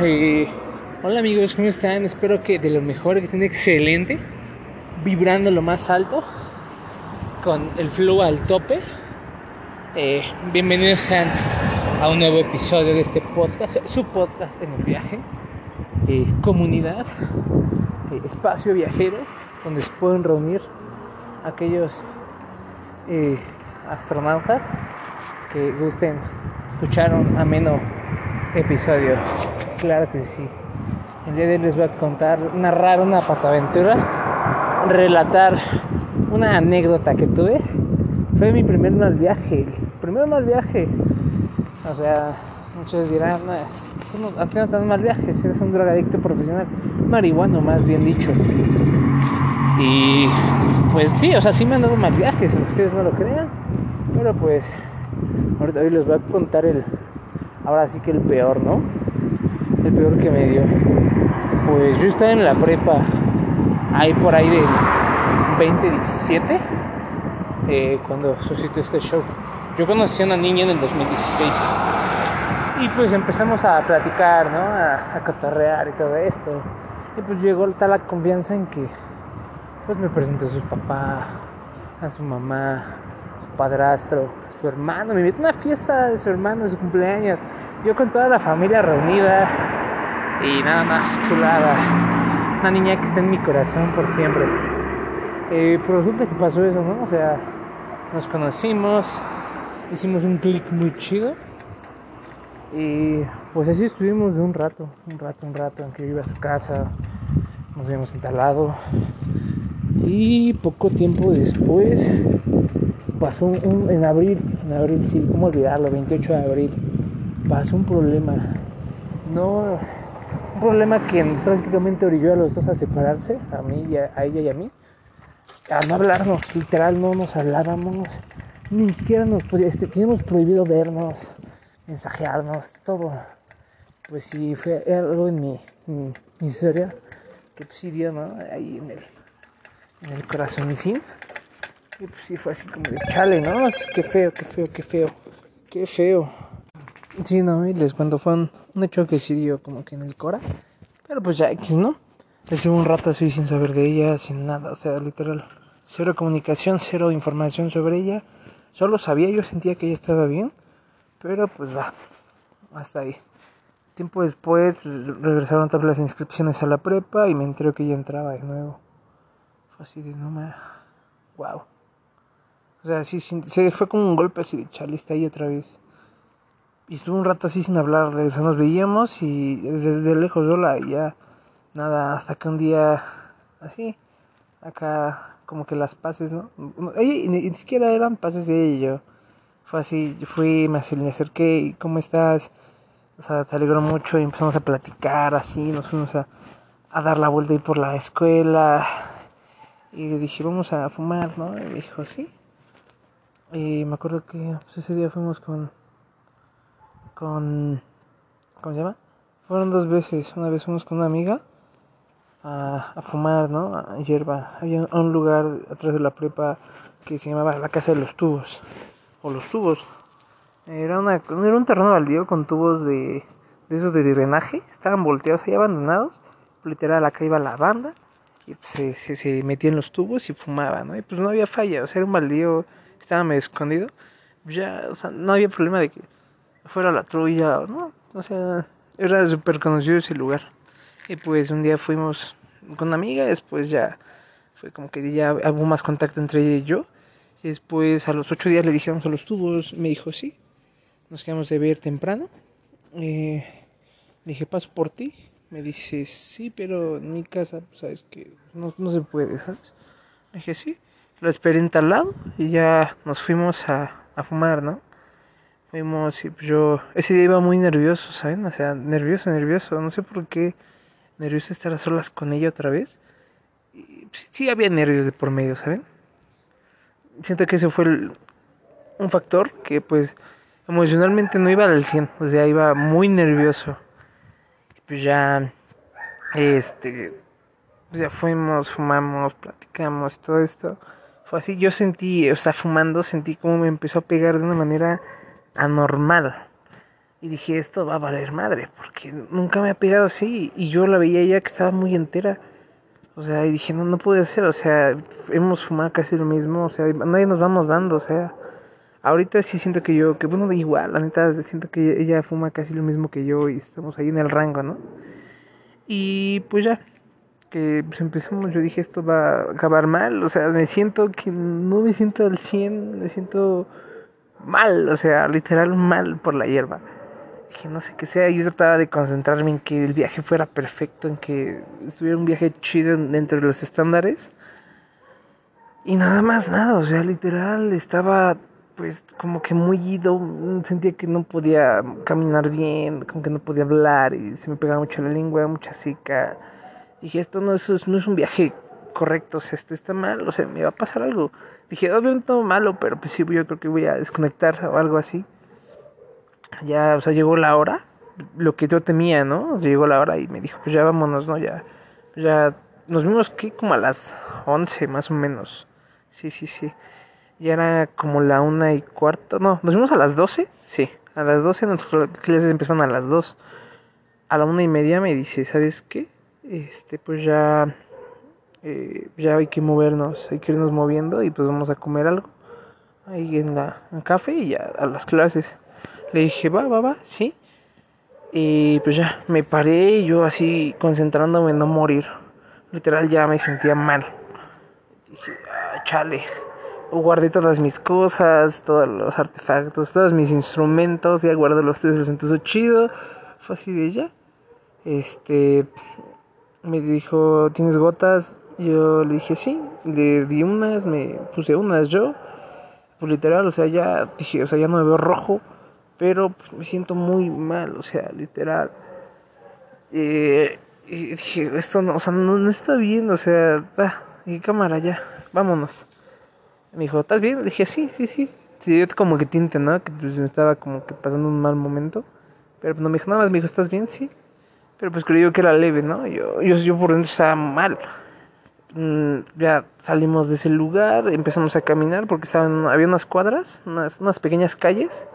Eh, hola amigos, ¿cómo están? Espero que de lo mejor, que estén excelente, vibrando lo más alto, con el flow al tope. Eh, bienvenidos sean a un nuevo episodio de este podcast, su podcast en el viaje, eh, comunidad, espacio viajero, donde se pueden reunir aquellos astronautas que gusten escuchar un ameno episodio. Claro que sí. El día de hoy les voy a contar, narrar una pataventura, relatar una anécdota que tuve. Fue mi primer mal viaje, el primer mal viaje. O sea, muchos dirán, no, es, tú no, no te dan mal viaje, eres un drogadicto profesional, marihuano más bien dicho. Y pues sí, o sea, sí me han dado mal viajes, aunque ustedes no lo crean. Pero pues, ahorita hoy les voy a contar el, ahora sí que el peor, ¿no? El peor que me dio. Pues yo estaba en la prepa, ahí por ahí de 2017, eh, cuando suscitó este show. Yo conocí a una niña en el 2016 y pues empezamos a platicar, ¿no? A, a cotorrear y todo esto. Y pues llegó tal la confianza en que pues me presentó a su papá, a su mamá, a su padrastro, su hermano. Me invitó a una fiesta de su hermano, de su cumpleaños. Yo con toda la familia reunida y nada más chulada. Una niña que está en mi corazón por siempre. Eh, pero resulta que pasó eso, ¿no? O sea, nos conocimos, hicimos un clic muy chido. Y pues así estuvimos un rato, un rato, un rato, en que yo iba a su casa, nos habíamos instalado. Y poco tiempo después pasó un, en abril, en abril sí, cómo olvidarlo, 28 de abril, pasó un problema. No, un problema que prácticamente orilló a los dos a separarse, a mí y a, ella y a mí. A no hablarnos, literal, no nos hablábamos, ni siquiera nos este, teníamos prohibido vernos, mensajearnos, todo. Pues sí, fue algo en mi, mi, mi historia que pues dio, ¿no? Ahí en el, en el corazón y sí. Y pues sí fue así como de chale, ¿no? Que feo, qué feo, qué feo, qué feo. Sí, no, y les cuento, fue un, un hecho que sí dio como que en el cora. Pero pues ya X, ¿no? Estuve un rato así sin saber de ella, sin nada, o sea, literal. Cero comunicación, cero información sobre ella. Solo sabía, yo sentía que ella estaba bien. Pero pues va, hasta ahí. Tiempo después pues, regresaron todas las inscripciones a la prepa y me enteré que ella entraba de nuevo. Fue así de no me... Wow. O sea, sí, sí, se fue como un golpe así de chale, está ahí otra vez. Y estuve un rato así sin hablar, o sea, nos veíamos y desde lejos sola y ya nada, hasta que un día así, acá como que las pases, ¿no? Ella, ni, siquiera eran pases de ella y yo. Fue así, yo fui, me acerqué y ¿cómo estás? O sea, te alegró mucho y empezamos a platicar así, nos fuimos a, a dar la vuelta ahí por la escuela y dije, vamos a fumar, ¿no? Y dijo, sí. Y me acuerdo que pues, ese día fuimos con, con, ¿cómo se llama? Fueron dos veces, una vez fuimos con una amiga a, a fumar, ¿no? A hierba. Había un lugar atrás de la prepa que se llamaba la Casa de los Tubos, o los Tubos. Era, una, era un terreno baldío con tubos de, de esos de drenaje, estaban volteados ahí abandonados. Literal, acá iba la banda y pues, se, se, se metía en los tubos y fumaba, ¿no? Y pues no había falla, o sea, era un baldío, estaba medio escondido. Ya, o sea, no había problema de que fuera la trulla, ¿no? O sea, era súper conocido ese lugar. Y pues un día fuimos con una amiga, después ya fue como que ya hubo más contacto entre ella y yo. Y después a los ocho días le dijimos a los tubos, me dijo sí. Nos quedamos de ver temprano. Eh, le dije, paso por ti. Me dice, sí, pero en mi casa, sabes que no, no se puede, ¿sabes? Le dije, sí. Lo esperé en tal lado y ya nos fuimos a, a fumar, ¿no? Fuimos y pues yo ese día iba muy nervioso, ¿saben? O sea, nervioso, nervioso. No sé por qué nervioso estar a solas con ella otra vez. Y, pues, sí había nervios de por medio, ¿saben? Siento que ese fue el, un factor que pues emocionalmente no iba al 100, o sea, iba muy nervioso. Pues ya, este, pues ya fuimos, fumamos, platicamos, todo esto. Fue así, yo sentí, o sea, fumando, sentí como me empezó a pegar de una manera anormal. Y dije, esto va a valer madre, porque nunca me ha pegado así. Y yo la veía ya que estaba muy entera. O sea, y dije, no, no puede ser, o sea, hemos fumado casi lo mismo, o sea, nadie nos vamos dando, o sea, ahorita sí siento que yo, que bueno, igual, la neta, siento que ella fuma casi lo mismo que yo y estamos ahí en el rango, ¿no? Y pues ya, que pues empezamos, yo dije, esto va a acabar mal, o sea, me siento que no me siento al 100, me siento mal, o sea, literal mal por la hierba que no sé qué sea, yo trataba de concentrarme en que el viaje fuera perfecto, en que estuviera un viaje chido dentro de los estándares. Y nada más, nada, o sea, literal, estaba pues como que muy ido, sentía que no podía caminar bien, como que no podía hablar y se me pegaba mucho la lengua, mucha seca. Dije, esto no es, no es un viaje correcto, o sea, esto está mal, o sea, me va a pasar algo. Dije, obviamente no malo, pero pues sí, yo creo que voy a desconectar o algo así ya, o sea, llegó la hora, lo que yo temía, ¿no? Llegó la hora y me dijo, pues ya vámonos, ¿no? Ya, ya, nos vimos que como a las 11 más o menos. Sí, sí, sí. Ya era como la una y cuarto, no, nos vimos a las 12, sí, a las 12 nuestras clases empezaron a las 2. A la una y media me dice, ¿sabes qué? Este, pues ya, eh, ya hay que movernos, hay que irnos moviendo y pues vamos a comer algo ahí en la en café y ya a las clases. Le dije, va, va, va, sí. Y pues ya, me paré yo así concentrándome en no morir. Literal ya me sentía mal. Dije, ah, chale. Guardé todas mis cosas, todos los artefactos, todos mis instrumentos. Ya guardé los tres, los chido. Fue así de ya. Este. Me dijo, ¿tienes gotas? Yo le dije, sí. Le di unas, me puse unas yo. Pues literal, o sea, ya dije, o sea, ya no me veo rojo pero pues, me siento muy mal, o sea, literal. Eh, y dije, esto no, o sea, no, está bien, o sea, va, y cámara ya, vámonos. Me dijo, ¿estás bien? Le dije, sí, sí, sí. Sí, como que tinte, ¿no? Que pues me estaba como que pasando un mal momento. Pero no me dijo nada más, me dijo, ¿estás bien? Sí. Pero pues creyó que era leve, ¿no? Yo, yo, yo por dentro estaba mal. Mm, ya salimos de ese lugar, empezamos a caminar porque estaban, había unas cuadras, unas, unas pequeñas calles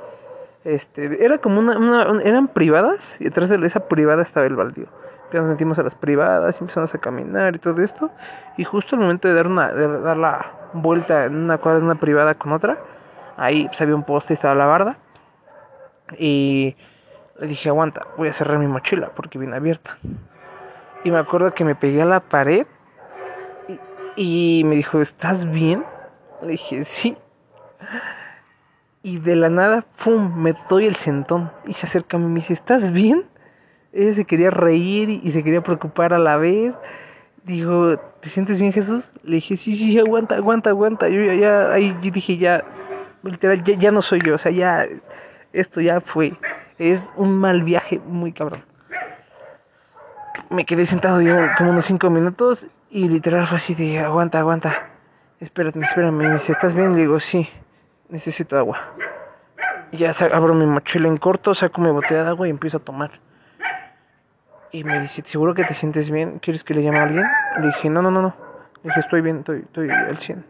este, era como una, eran privadas y detrás de esa privada estaba el baldío. Nos metimos a las privadas empezamos a caminar y todo esto. Y justo al momento de dar, una, de dar la vuelta en una cuadra de una privada con otra, ahí pues, había un poste y estaba la barda. Y le dije, aguanta, voy a cerrar mi mochila porque viene abierta. Y me acuerdo que me pegué a la pared y, y me dijo, ¿estás bien? Le dije, sí y de la nada, ¡pum! me doy el sentón y se acerca a mí y me dice, ¿estás bien? Ella se quería reír y se quería preocupar a la vez. Digo, ¿te sientes bien Jesús? Le dije, sí, sí, aguanta, aguanta, aguanta. Yo ya, ya ahí yo dije, ya, literal, ya, ya no soy yo, o sea, ya, esto ya fue. Es un mal viaje muy cabrón. Me quedé sentado yo como unos cinco minutos y literal fue así de, aguanta, aguanta. Espérate, espérame. Me dice, ¿estás bien? Le digo, sí necesito agua. Y ya abro mi mochila en corto, saco mi botella de agua y empiezo a tomar. Y me dice, ¿seguro que te sientes bien? ¿Quieres que le llame a alguien? Le dije, no, no, no, no. Le dije, estoy bien, estoy, estoy al 100.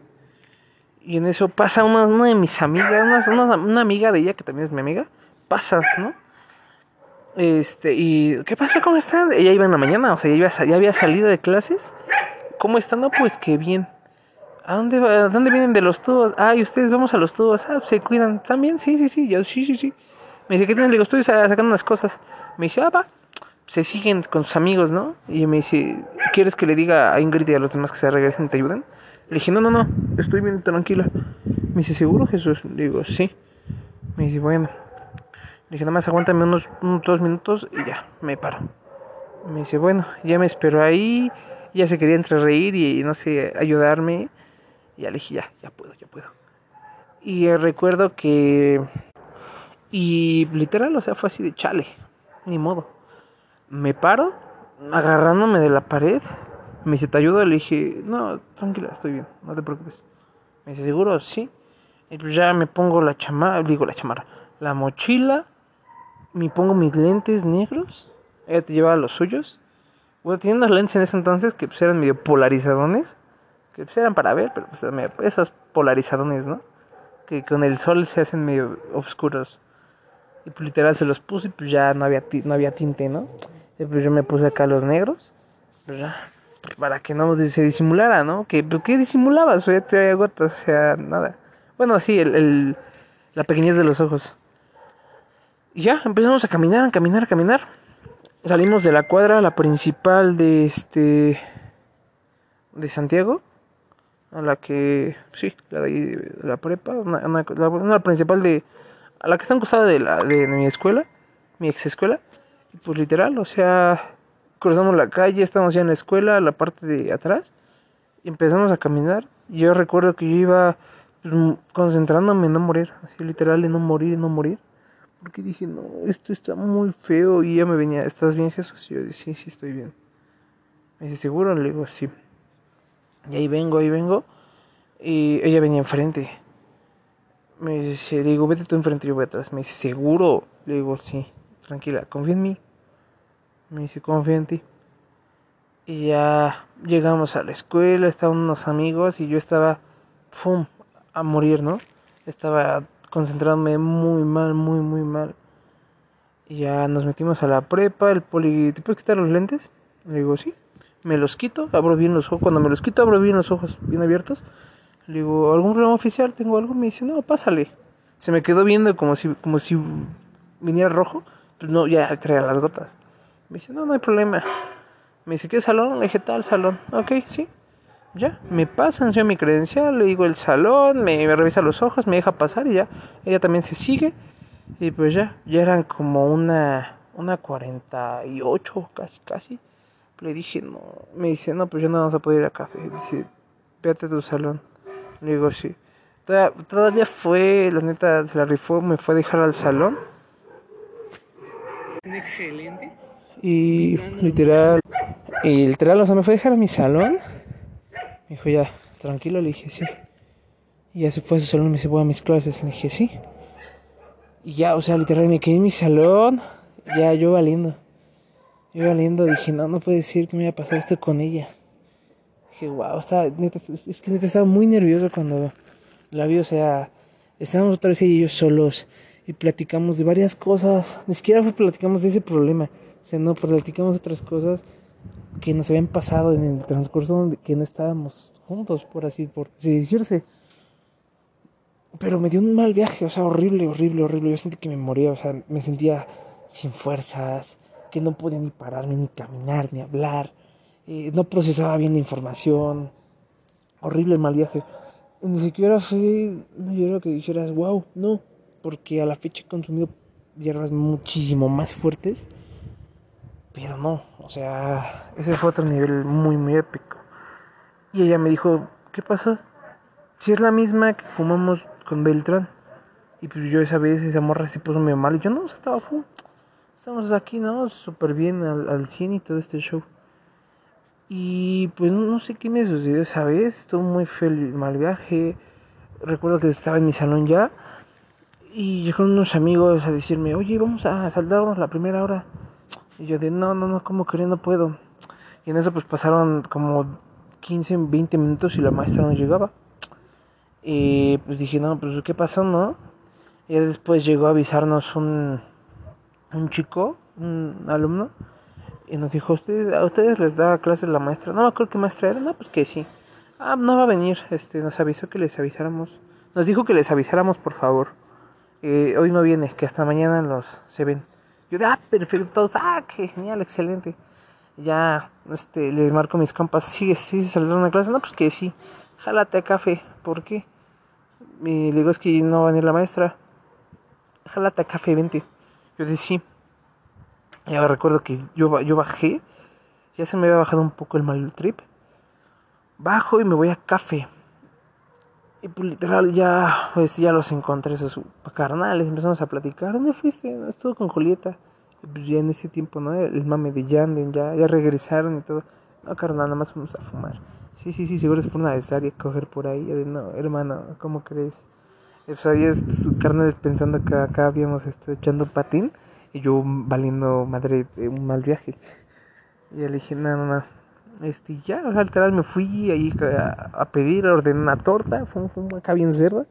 Y en eso pasa una, una de mis amigas, una, una, amiga de ella, que también es mi amiga, pasa, ¿no? Este, y ¿qué pasa? ¿Cómo están? Ella iba en la mañana, o sea, ya, ya había salido de clases. ¿Cómo están? No, pues que bien. ¿A dónde, ¿A dónde vienen de los tubos? Ay, ustedes vamos a los tubos. Ah, se cuidan. ¿También? Sí, sí, sí. Yo, sí, sí, sí. Me dice, ¿qué tienen? Le digo, estoy sacando unas cosas. Me dice, ah, va. Se siguen con sus amigos, ¿no? Y me dice, ¿quieres que le diga a Ingrid y a los demás que se regresen y te ayuden? Le dije, no, no, no. Estoy bien tranquila. Me dice, ¿seguro, Jesús? Le digo, sí. Me dice, bueno. Dije, nada más aguántame unos, unos dos minutos y ya, me paro. Me dice, bueno, ya me espero ahí. Ya se quería entre reír y, no sé, ayudarme. Y ya le dije, ya, ya puedo, ya puedo. Y recuerdo que... Y literal, o sea, fue así de chale, ni modo. Me paro, agarrándome de la pared. Me dice, ¿te ayudo? Le dije, no, tranquila, estoy bien, no te preocupes. Me dice, ¿seguro? Sí. Y pues ya me pongo la chamarra, digo la chamarra, la mochila, me pongo mis lentes negros. Ella te llevaba los suyos. Bueno, teniendo los lentes en ese entonces que pues eran medio polarizadones que pues eran para ver, pero pues esos polarizadones, ¿no? Que con el sol se hacen medio oscuros. Y pues literal se los puse y pues ya no había, no había tinte, ¿no? Y pues yo me puse acá los negros. Pues para que no se disimulara, ¿no? Que, pues, ¿Qué disimulabas? O ya te gotas, o sea, nada. Bueno, sí, el, el, la pequeñez de los ojos. Y ya, empezamos a caminar, a caminar, a caminar. Salimos de la cuadra, la principal de este. de Santiago. A la que. Sí, la de ahí, la prepa. Una, una, principal de. A la que está en costado de, la, de, mi escuela. Mi ex escuela. Y pues literal, o sea. Cruzamos la calle, estamos ya en la escuela, la parte de atrás. Y empezamos a caminar. Yo recuerdo que yo iba pues, concentrándome en no morir. Así literal, en no morir, en no morir. Porque dije, no, esto está muy feo. Y ella me venía, ¿estás bien, Jesús? Y yo dije, sí, sí, estoy bien. Me dice, ¿seguro? Le digo, sí. Y ahí vengo, ahí vengo. Y ella venía enfrente. Me dice, le digo, vete tú enfrente, yo voy atrás. Me dice, ¿seguro? Le digo, sí, tranquila, confía en mí. Me dice, confía en ti. Y ya llegamos a la escuela, estaban unos amigos y yo estaba, ¡pum!, a morir, ¿no? Estaba concentrándome muy mal, muy, muy mal. Y ya nos metimos a la prepa, el poli, ¿te puedes quitar los lentes? Le digo, sí. Me los quito, abro bien los ojos. Cuando me los quito, abro bien los ojos, bien abiertos. Le digo, ¿algún problema oficial? ¿Tengo algo? Me dice, no, pásale. Se me quedó viendo como si, como si viniera rojo. Pues no, ya traía las gotas. Me dice, no, no hay problema. Me dice, ¿qué salón? Le dije, tal salón. Ok, sí ya, me pasa, enseño mi credencial, le digo el salón, me, revisa los ojos, me deja pasar y ya, ella también se sigue y pues ya, ya eran como una, una 48 casi, casi. Le dije, no, me dice, no, pues ya no vamos a poder ir a café. Dice, véate a tu salón. Le digo, sí. Todavía, fue, la neta, se la rifó, me fue a dejar al salón. Excelente. Y literal, y literal, o sea, me fue a dejar a mi salón me dijo, ya, tranquilo, le dije, sí. Y ya se fue a su salón me dice, voy a mis clases. Le dije, sí. Y ya, o sea, literal, me quedé en mi salón. Ya, yo valiendo. Yo valiendo, dije, no, no puede decir que me iba a pasar esto con ella. Dije, wow, neta, es que neta estaba muy nervioso cuando la vi, o sea, estábamos otra vez ella y yo solos y platicamos de varias cosas. Ni siquiera platicamos de ese problema, o sea, no, platicamos otras cosas que nos habían pasado en el transcurso donde que no estábamos juntos, por así, por así decirse. Pero me dio un mal viaje, o sea, horrible, horrible, horrible. Yo sentí que me moría, o sea, me sentía sin fuerzas, que no podía ni pararme, ni caminar, ni hablar. Eh, no procesaba bien la información. Horrible mal viaje. ni siquiera sé, no yo que dijeras, wow, no, porque a la fecha he consumido hierbas muchísimo más fuertes pero no, o sea, ese fue otro nivel muy, muy épico. Y ella me dijo, ¿qué pasó? Si es la misma que fumamos con Beltrán. Y pues yo esa vez esa morra se puso medio mal. Y yo no, estaba full. Estamos aquí, ¿no? Súper bien al, al 100 y todo este show. Y pues no, sé qué me sucedió esa vez. Estuvo muy feo el mal viaje. Recuerdo que estaba en mi salón ya. Y llegaron unos amigos a decirme, oye, vamos a saltarnos la primera hora. Y yo de, no, no, no, como que no puedo. Y en eso pues pasaron como 15, 20 minutos y la maestra no llegaba. Y pues dije, no, pues ¿qué pasó, no? Y después llegó a avisarnos un, un chico, un alumno, y nos dijo, ¿Ustedes, ¿a ustedes les da clases la maestra? No me acuerdo qué maestra era, no, pues que sí. Ah, no va a venir, este, nos avisó que les avisáramos. Nos dijo que les avisáramos, por favor. Eh, hoy no viene, que hasta mañana los se ven. Yo de, ah, perfecto, ah, qué genial, excelente. Ya, este, les marco mis compas, sí, sí, salieron a clase, no, pues que sí, jálate a café, ¿por qué? Y le digo, es que no va a venir la maestra, jálate a café, vente. Yo dije, sí. Y ahora recuerdo que yo, yo bajé, ya se me había bajado un poco el mal trip. Bajo y me voy a café. Y pues literal ya, pues ya los encontré esos carnales, empezamos a platicar, ¿dónde fuiste? estuvo con Julieta. Y pues ya en ese tiempo, ¿no? El mame de Yanden, ya, ya regresaron y todo. No, carnal, nada más fuimos a fumar. Sí, sí, sí, seguro se fue una a coger por ahí. Yo de, no, hermano, ¿cómo crees? Y pues ahí es, carnales pensando que acá habíamos estado echando patín y yo valiendo madre un mal viaje. Y le dije, no, no, no este, ya, o sea, me fui ahí a, pedir, ordené una torta, fue, fue acá bien cerda,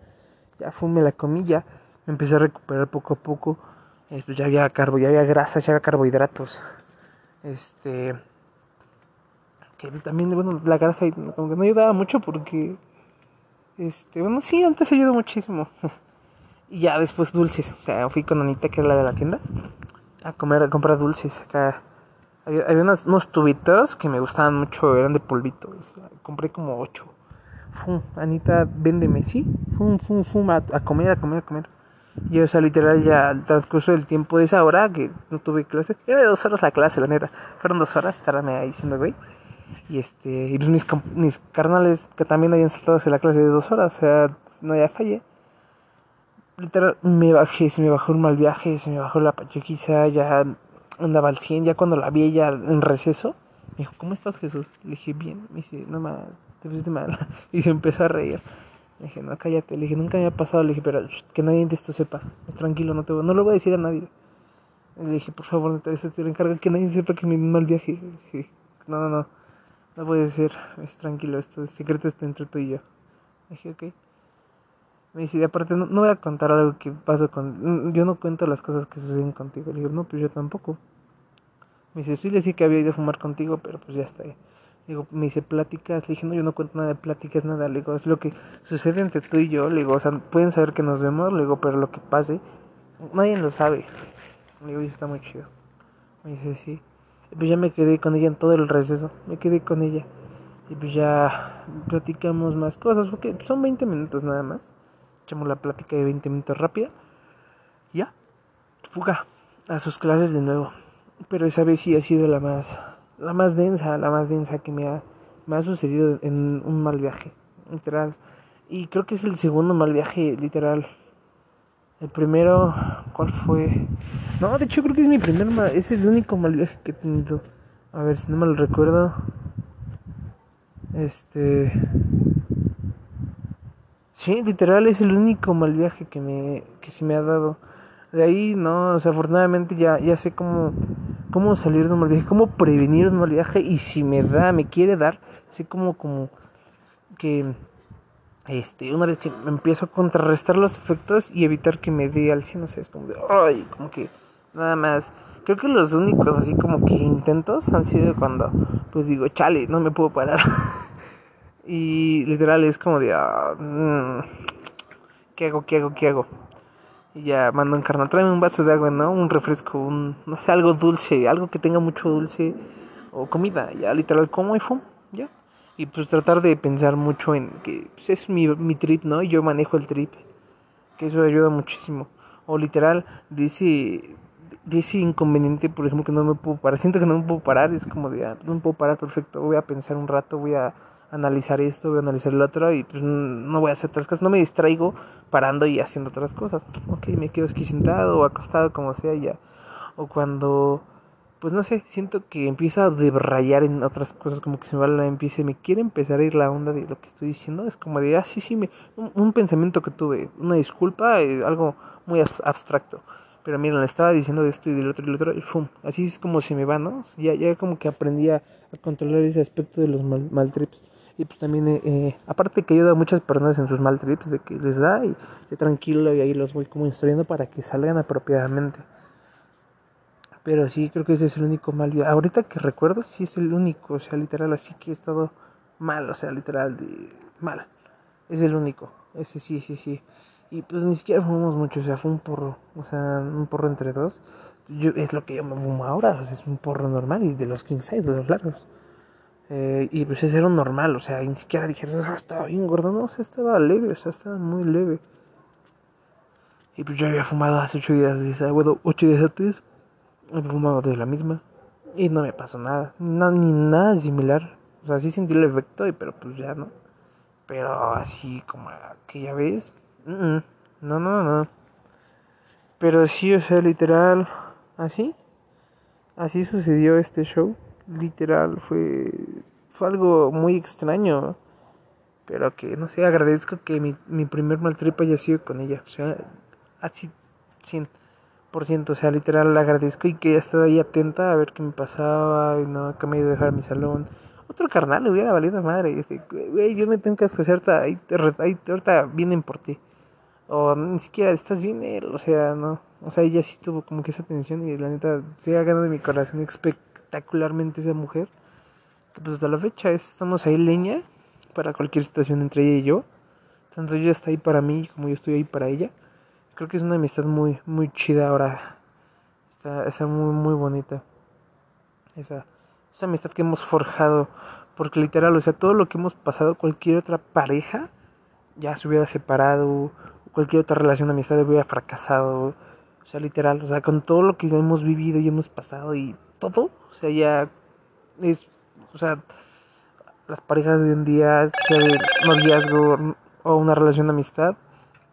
ya fue, me la comí, ya me empecé a recuperar poco a poco. eh, pues ya había carbo, ya había grasas, ya había carbohidratos. Este. Que también, bueno, la grasa como que no ayudaba mucho porque. Este, bueno, sí, antes ayudó muchísimo. y ya después dulces. O sea, fui con Anita, que era la de la tienda, a comer, a comprar dulces. Acá había, unos tubitos que me gustaban mucho, eran de polvito. compré como ocho. Fum, Anita, véndeme, ¿sí? Fum, fum, fum, a, comer, a comer, a comer. Y o sea, literal, ya al transcurso del tiempo de esa hora que no tuve clase, era de dos horas la clase, la neta. Fueron dos horas, estarme ahí diciendo, güey. Y este, y pues mis, mis carnales que también habían saltado hacia la clase de dos horas, o sea, no ya fallé. Literal, me bajé, se me bajó un mal viaje, se me bajó la pachequiza, ya andaba al 100, ya cuando la vi ella en receso, me dijo, ¿cómo estás Jesús? Le dije, bien, me dice, no más, te de mal. Y se empezó a reír. Le dije, no, cállate. Le dije, nunca me ha pasado. Le dije, pero que nadie de esto sepa. Tranquilo, no te voy, no lo voy a decir a nadie. Le dije, por favor, te, te encargo que nadie sepa que me mal viaje. Le dije, no, no, no. No puede ser. Es tranquilo, esto es secreto está entre tú y yo. Le dije, ok. Me dice, aparte, no, no, voy a contar algo que pasó con. Yo no cuento las cosas que suceden contigo. Le dije, no, pues yo tampoco. Me dice, sí, le dije que había ido a fumar contigo, pero pues ya está. Ahí. Digo, me dice pláticas, le dije, no, yo no cuento nada de pláticas, nada, le digo, es lo que sucede entre tú y yo, le digo, o sea, pueden saber que nos vemos, le digo, pero lo que pase, nadie lo sabe. Le digo, y está muy chido. Me dice, sí. Y pues ya me quedé con ella en todo el receso, me quedé con ella. Y pues ya platicamos más cosas, porque son 20 minutos nada más. Echamos la plática de 20 minutos rápida. Ya, fuga a sus clases de nuevo. Pero esa vez sí ha sido la más la más densa, la más densa que me ha, me ha sucedido en un mal viaje, literal. Y creo que es el segundo mal viaje, literal. El primero, ¿cuál fue? No, de hecho creo que es mi primer mal, es el único mal viaje que he tenido. A ver si no me lo recuerdo. Este. Sí, literal es el único mal viaje que me que se me ha dado. De ahí no, o sea, afortunadamente ya ya sé cómo cómo salir de un mal viaje, cómo prevenir un mal viaje y si me da, me quiere dar, sé como, como que este, una vez que empiezo a contrarrestar los efectos y evitar que me dé al 100, no sé, es de, ay, como que nada más. Creo que los únicos así como que intentos han sido cuando pues digo, chale, no me puedo parar. y literal es como de, ah, mm, ¿qué hago, qué hago, qué hago? Y ya mando un carnal, tráeme un vaso de agua, ¿no? Un refresco, un, no sé, algo dulce, algo que tenga mucho dulce o comida. Ya literal como y fum, ya. Y pues tratar de pensar mucho en que pues, es mi, mi trip, ¿no? Y yo manejo el trip. Que eso ayuda muchísimo. O literal, dice, dice inconveniente, por ejemplo, que no me puedo parar. Siento que no me puedo parar, es como de, ah, no me puedo parar, perfecto. Voy a pensar un rato, voy a analizar esto, voy a analizar el otro y pues no voy a hacer otras cosas, no me distraigo parando y haciendo otras cosas. Ok, me quedo aquí sentado o acostado, como sea, ya. O cuando, pues no sé, siento que empieza a debrayar en otras cosas, como que se me va la empiece, me quiere empezar a ir la onda de lo que estoy diciendo, es como de, ah, sí, sí, me, un, pensamiento que tuve, una disculpa, eh, algo muy abstracto. Pero miren, le estaba diciendo de esto y del otro y del otro, y ¡fum! Así es como se me va, ¿no? Ya, ya como que aprendí a, controlar ese aspecto de los mal, mal trips. Y pues también, eh, eh, aparte que ayuda a muchas personas en sus mal trips, de que les da y yo tranquilo y ahí los voy como instruyendo para que salgan apropiadamente. Pero sí, creo que ese es el único mal. Ahorita que recuerdo, sí es el único, o sea, literal, así que he estado mal, o sea, literal, mal. Es el único, ese sí, sí, sí. Y pues ni siquiera fumamos mucho, o sea, fue un porro, o sea, un porro entre dos. Yo, es lo que yo me fumo ahora, o sea, es un porro normal y de los king size, de los largos. Eh, y pues ese era un normal, o sea, ni siquiera dije, ah, estaba bien gordo, no, o sea, estaba leve, o sea, estaba muy leve. Y pues yo había fumado hace ocho días, bueno, ocho días antes, había fumado de la misma. Y no me pasó nada, ni nada similar. O sea, sí sentí el efecto, pero pues ya no. Pero así como aquella vez, no, no, no. Pero sí, o sea, literal, así, así sucedió este show literal fue, fue algo muy extraño. Pero que, no sé, agradezco que mi, mi primer mal trip haya sido con ella. O sea, así, 100%. O sea, literal agradezco y que haya estado ahí atenta a ver qué me pasaba y no que me ido a dejar mi salón. Otro carnal hubiera valido madre. Dice, güey, yo me tengo que hacer ahí, ahí, ahorita vienen por ti. o ni siquiera estás bien él, o sea, no, o sea, ella sí tuvo como que esa tensión y la neta se ha ganado mi corazón espectacularmente esa mujer, que pues hasta la fecha estamos ahí leña para cualquier situación entre ella y yo, tanto ella está ahí para mí como yo estoy ahí para ella, creo que es una amistad muy, muy chida ahora, está, está muy, muy bonita, esa, esa amistad que hemos forjado, porque literal, o sea, todo lo que hemos pasado, cualquier otra pareja, ya se hubiera separado, cualquier otra relación de amistad hubiera fracasado. O sea, literal, o sea, con todo lo que hemos vivido y hemos pasado y todo, o sea, ya es, o sea, las parejas de hoy en día, sea de noviazgo o una relación de amistad,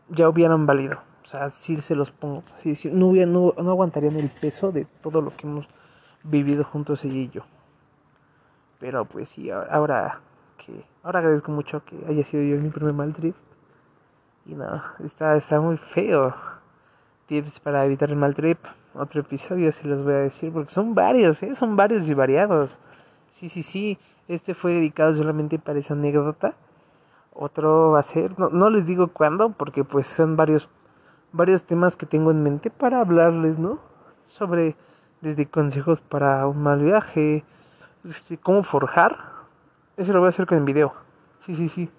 ya hubieran valido. O sea, sí se los pongo. Sí, sí, no, hubiera, no, no aguantarían el peso de todo lo que hemos vivido juntos ella y yo. Pero pues sí, ahora que ahora agradezco mucho que haya sido yo mi primer mal trip. Y no, está, está muy feo. Tips para evitar el mal trip. Otro episodio se los voy a decir porque son varios, ¿eh? Son varios y variados. Sí, sí, sí. Este fue dedicado solamente para esa anécdota. Otro va a ser, no, no les digo cuándo porque pues son varios, varios temas que tengo en mente para hablarles, ¿no? Sobre desde consejos para un mal viaje, cómo forjar. Eso lo voy a hacer con el video. Sí, sí, sí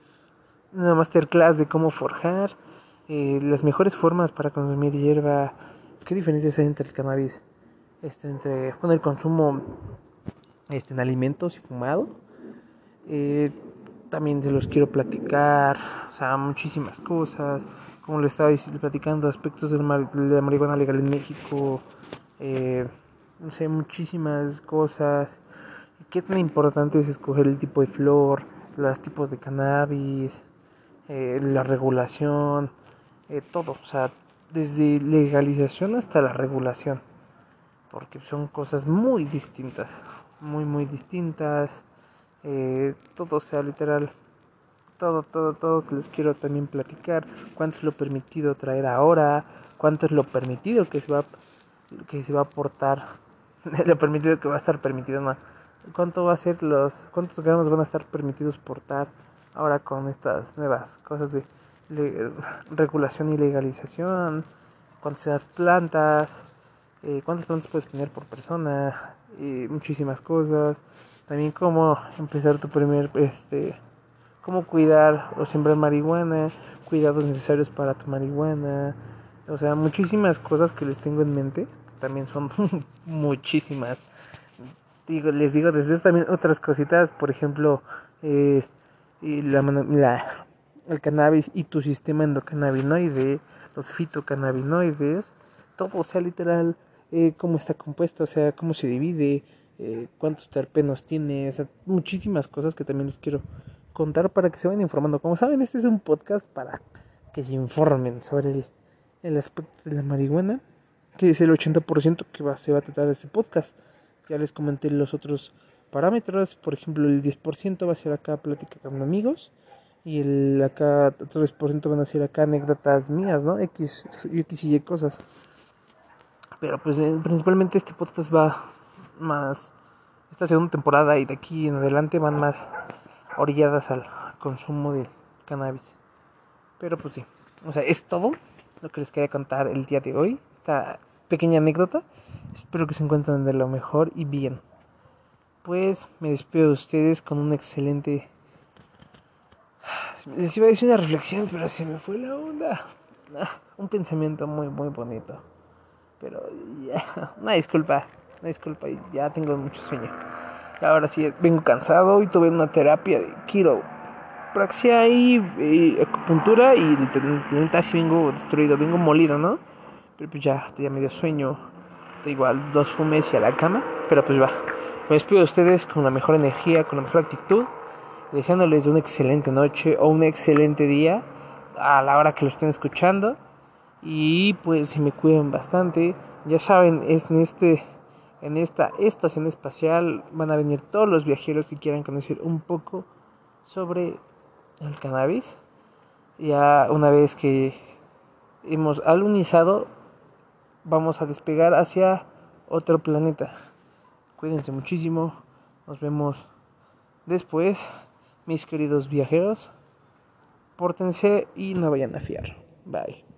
una masterclass de cómo forjar, eh, las mejores formas para consumir hierba, qué diferencias hay entre el cannabis, este, entre bueno, el consumo este, en alimentos y fumado. Eh, también se los quiero platicar, o sea, muchísimas cosas, como le estaba platicando, aspectos de la marihuana legal en México, eh, no sé, muchísimas cosas. ¿Qué tan importante es escoger el tipo de flor, los tipos de cannabis? Eh, la regulación, todo, o sea, desde legalización hasta la regulación, porque son cosas muy distintas, muy, muy distintas, eh, todo, sea, literal, todo, todo, todo se les quiero también platicar, cuánto es lo permitido traer ahora, cuánto es lo permitido que se va, que se va a aportar, lo permitido que va a estar permitido, no, cuánto va a ser los, cuántos gramos van a estar permitidos portar, ahora con estas nuevas cosas de regulación y legalización, cuántas plantas, eh, cuántas plantas puedes tener por persona, muchísimas cosas. También cómo empezar tu primer, este, cómo cuidar o sembrar marihuana, cuidados necesarios para tu marihuana. O sea, muchísimas cosas que les tengo en mente. También son muchísimas. Digo, les digo desde también otras cositas, por ejemplo, eh, la, el cannabis y tu sistema endocannabinoide, los fitocannabinoides, todo, o sea, literal, eh, cómo está compuesto, o sea, cómo se divide, eh, cuántos terpenos tiene, o sea, muchísimas cosas que también les quiero contar para que se vayan informando. Como saben, este es un podcast para que se informen sobre el, el aspecto de la marihuana, que es el 80% que va, se va a tratar de este podcast. Ya les comenté los otros parámetros, por ejemplo el 10% va a ser acá plática con amigos y el acá 3% van a ser acá anécdotas mías, ¿no? X, X y Y cosas. Pero pues eh, principalmente este podcast va más esta segunda temporada y de aquí en adelante van más orilladas al consumo de cannabis. Pero pues sí, o sea, es todo lo que les quería contar el día de hoy, esta pequeña anécdota. Espero que se encuentren de lo mejor y bien pues me despido de ustedes con un excelente... Les iba a decir una reflexión, pero se me fue la onda. Ah, un pensamiento muy, muy bonito. Pero ya, una disculpa, una disculpa, ya tengo mucho sueño. Ahora sí, vengo cansado y tuve una terapia de quiropraxia y, y acupuntura y casi vengo destruido, vengo molido, ¿no? Pero pues ya, ya me dio sueño. Igual, dos fumes y a la cama, pero pues va. Me despido de ustedes con la mejor energía, con la mejor actitud, deseándoles una excelente noche o un excelente día a la hora que lo estén escuchando. Y pues se me cuiden bastante. Ya saben, es en este en esta estación espacial van a venir todos los viajeros que quieran conocer un poco sobre el cannabis. Ya una vez que hemos alunizado, vamos a despegar hacia otro planeta. Cuídense muchísimo. Nos vemos después, mis queridos viajeros. Pórtense y no vayan a fiar. Bye.